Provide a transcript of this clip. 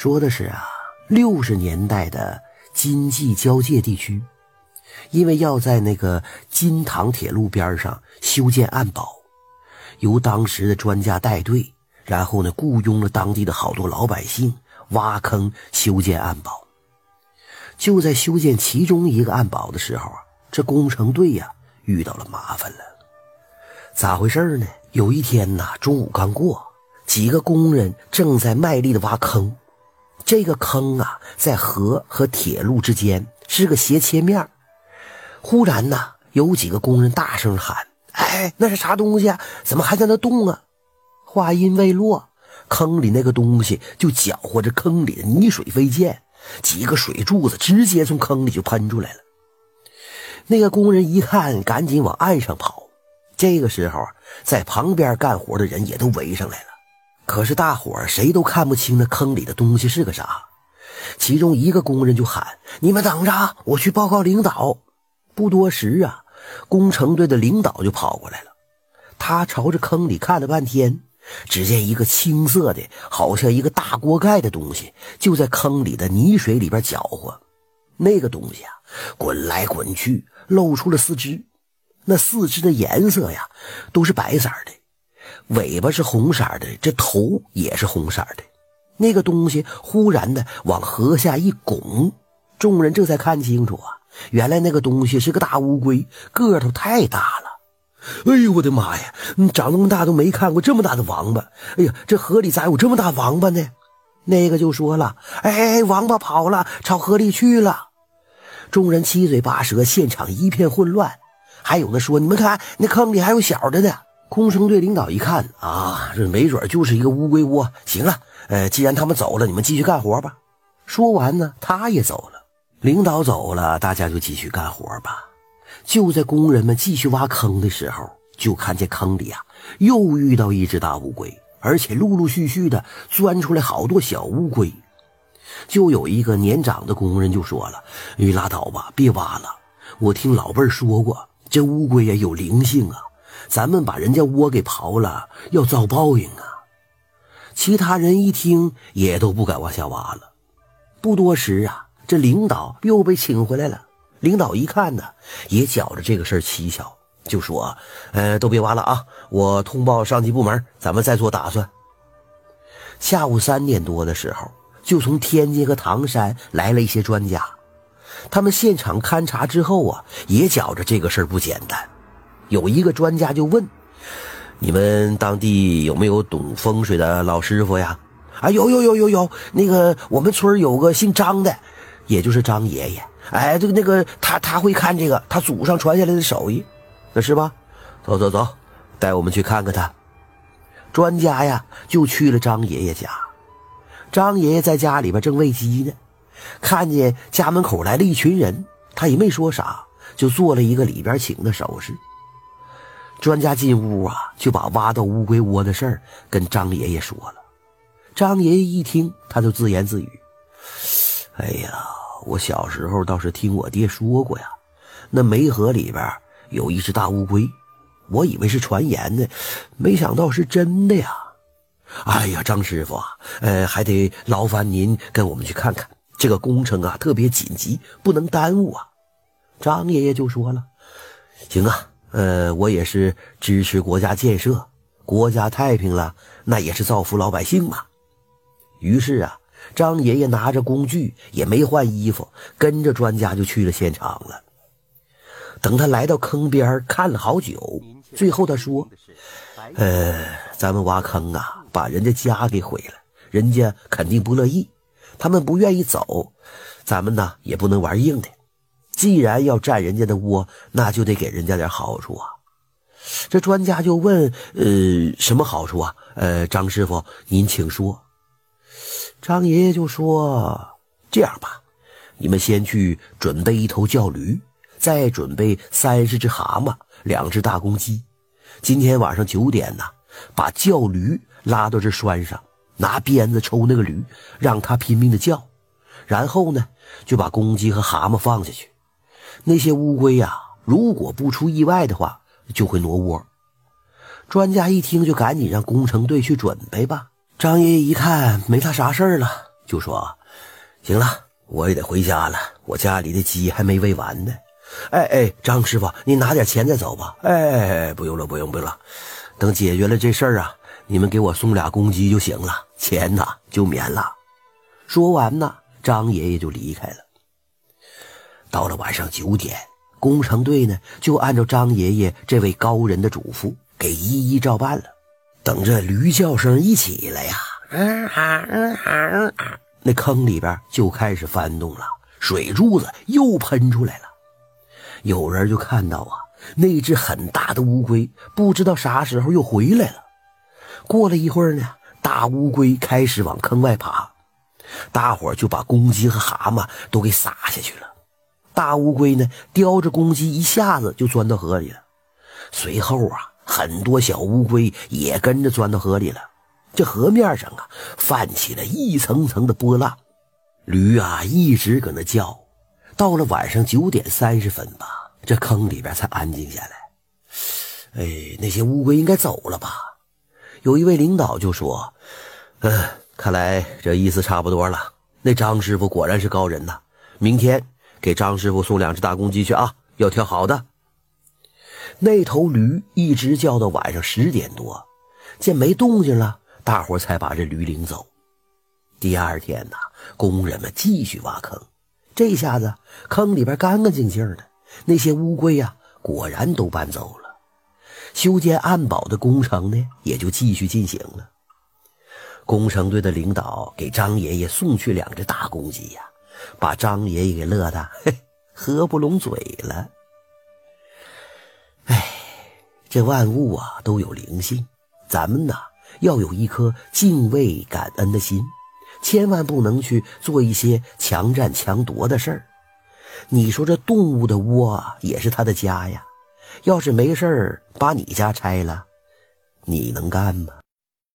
说的是啊，六十年代的金冀交界地区，因为要在那个金塘铁路边上修建暗堡，由当时的专家带队，然后呢雇佣了当地的好多老百姓挖坑修建暗堡。就在修建其中一个暗堡的时候啊，这工程队呀遇到了麻烦了。咋回事呢？有一天呐，中午刚过，几个工人正在卖力的挖坑。这个坑啊，在河和铁路之间是个斜切面忽然呢，有几个工人大声喊：“哎，那是啥东西啊？怎么还在那动啊？”话音未落，坑里那个东西就搅和着坑里的泥水飞溅，几个水柱子直接从坑里就喷出来了。那个工人一看，赶紧往岸上跑。这个时候，在旁边干活的人也都围上来了。可是大伙儿谁都看不清那坑里的东西是个啥，其中一个工人就喊：“你们等着，我去报告领导。”不多时啊，工程队的领导就跑过来了。他朝着坑里看了半天，只见一个青色的，好像一个大锅盖的东西，就在坑里的泥水里边搅和。那个东西啊，滚来滚去，露出了四肢。那四肢的颜色呀，都是白色的。尾巴是红色的，这头也是红色的。那个东西忽然的往河下一拱，众人这才看清楚啊，原来那个东西是个大乌龟，个头太大了。哎呦我的妈呀！你长那么大都没看过这么大的王八。哎呀，这河里咋有这么大王八呢？那个就说了：“哎，王八跑了，朝河里去了。”众人七嘴八舌，现场一片混乱。还有的说：“你们看，那坑里还有小的呢。”工程队领导一看啊，这没准就是一个乌龟窝。行了，呃，既然他们走了，你们继续干活吧。说完呢，他也走了。领导走了，大家就继续干活吧。就在工人们继续挖坑的时候，就看见坑里啊，又遇到一只大乌龟，而且陆陆续续的钻出来好多小乌龟。就有一个年长的工人就说了：“你拉倒吧，别挖了。我听老辈说过，这乌龟呀有灵性啊。”咱们把人家窝给刨了，要遭报应啊！其他人一听，也都不敢往下挖了。不多时啊，这领导又被请回来了。领导一看呢，也觉着这个事儿蹊跷，就说：“呃，都别挖了啊！我通报上级部门，咱们再做打算。”下午三点多的时候，就从天津和唐山来了一些专家，他们现场勘察之后啊，也觉着这个事儿不简单。有一个专家就问：“你们当地有没有懂风水的老师傅呀？”啊，有有有有有，那个我们村有个姓张的，也就是张爷爷。哎，这个那个他他会看这个，他祖上传下来的手艺，那是吧？走走走，带我们去看看他。专家呀，就去了张爷爷家。张爷爷在家里边正喂鸡呢，看见家门口来了一群人，他也没说啥，就做了一个里边请的手势。专家进屋啊，就把挖到乌龟窝的事儿跟张爷爷说了。张爷爷一听，他就自言自语：“哎呀，我小时候倒是听我爹说过呀，那梅河里边有一只大乌龟，我以为是传言呢，没想到是真的呀。哎呀，张师傅啊，呃，还得劳烦您跟我们去看看，这个工程啊特别紧急，不能耽误啊。”张爷爷就说了：“行啊。”呃，我也是支持国家建设，国家太平了，那也是造福老百姓嘛。于是啊，张爷爷拿着工具，也没换衣服，跟着专家就去了现场了。等他来到坑边看了好久，最后他说：“呃，咱们挖坑啊，把人家家给毁了，人家肯定不乐意，他们不愿意走，咱们呢也不能玩硬的。”既然要占人家的窝，那就得给人家点好处啊！这专家就问：“呃，什么好处啊？”呃，张师傅，您请说。张爷爷就说：“这样吧，你们先去准备一头叫驴，再准备三十只蛤蟆，两只大公鸡。今天晚上九点呢，把叫驴拉到这栓上，拿鞭子抽那个驴，让它拼命的叫。然后呢，就把公鸡和蛤蟆放下去。”那些乌龟呀，如果不出意外的话，就会挪窝。专家一听，就赶紧让工程队去准备吧。张爷爷一看没他啥事儿了，就说：“行了，我也得回家了，我家里的鸡还没喂完呢。”哎哎，张师傅，你拿点钱再走吧。哎，不用了，不用，不用了。等解决了这事儿啊，你们给我送俩公鸡就行了，钱呐就免了。说完呢，张爷爷就离开了。到了晚上九点，工程队呢就按照张爷爷这位高人的嘱咐，给一一照办了。等这驴叫声一起来呀，嗯啊嗯啊嗯啊，那坑里边就开始翻动了，水柱子又喷出来了。有人就看到啊，那只很大的乌龟不知道啥时候又回来了。过了一会儿呢，大乌龟开始往坑外爬，大伙就把公鸡和蛤蟆都给撒下去了。大乌龟呢，叼着公鸡一下子就钻到河里了。随后啊，很多小乌龟也跟着钻到河里了。这河面上啊，泛起了一层层的波浪。驴啊，一直搁那叫。到了晚上九点三十分吧，这坑里边才安静下来。哎，那些乌龟应该走了吧？有一位领导就说：“嗯，看来这意思差不多了。那张师傅果然是高人呐！明天给张师傅送两只大公鸡去啊，要挑好的。”那头驴一直叫到晚上十点多，见没动静了，大伙才把这驴领走。第二天呢，工人们继续挖坑。这下子坑里边干干净净的，那些乌龟呀，果然都搬走了。修建暗堡的工程呢，也就继续进行了。工程队的领导给张爷爷送去两只大公鸡呀，把张爷爷给乐的嘿合不拢嘴了。哎，这万物啊都有灵性，咱们呐要有一颗敬畏感恩的心。千万不能去做一些强占强夺的事儿。你说这动物的窝也是它的家呀，要是没事儿把你家拆了，你能干吗？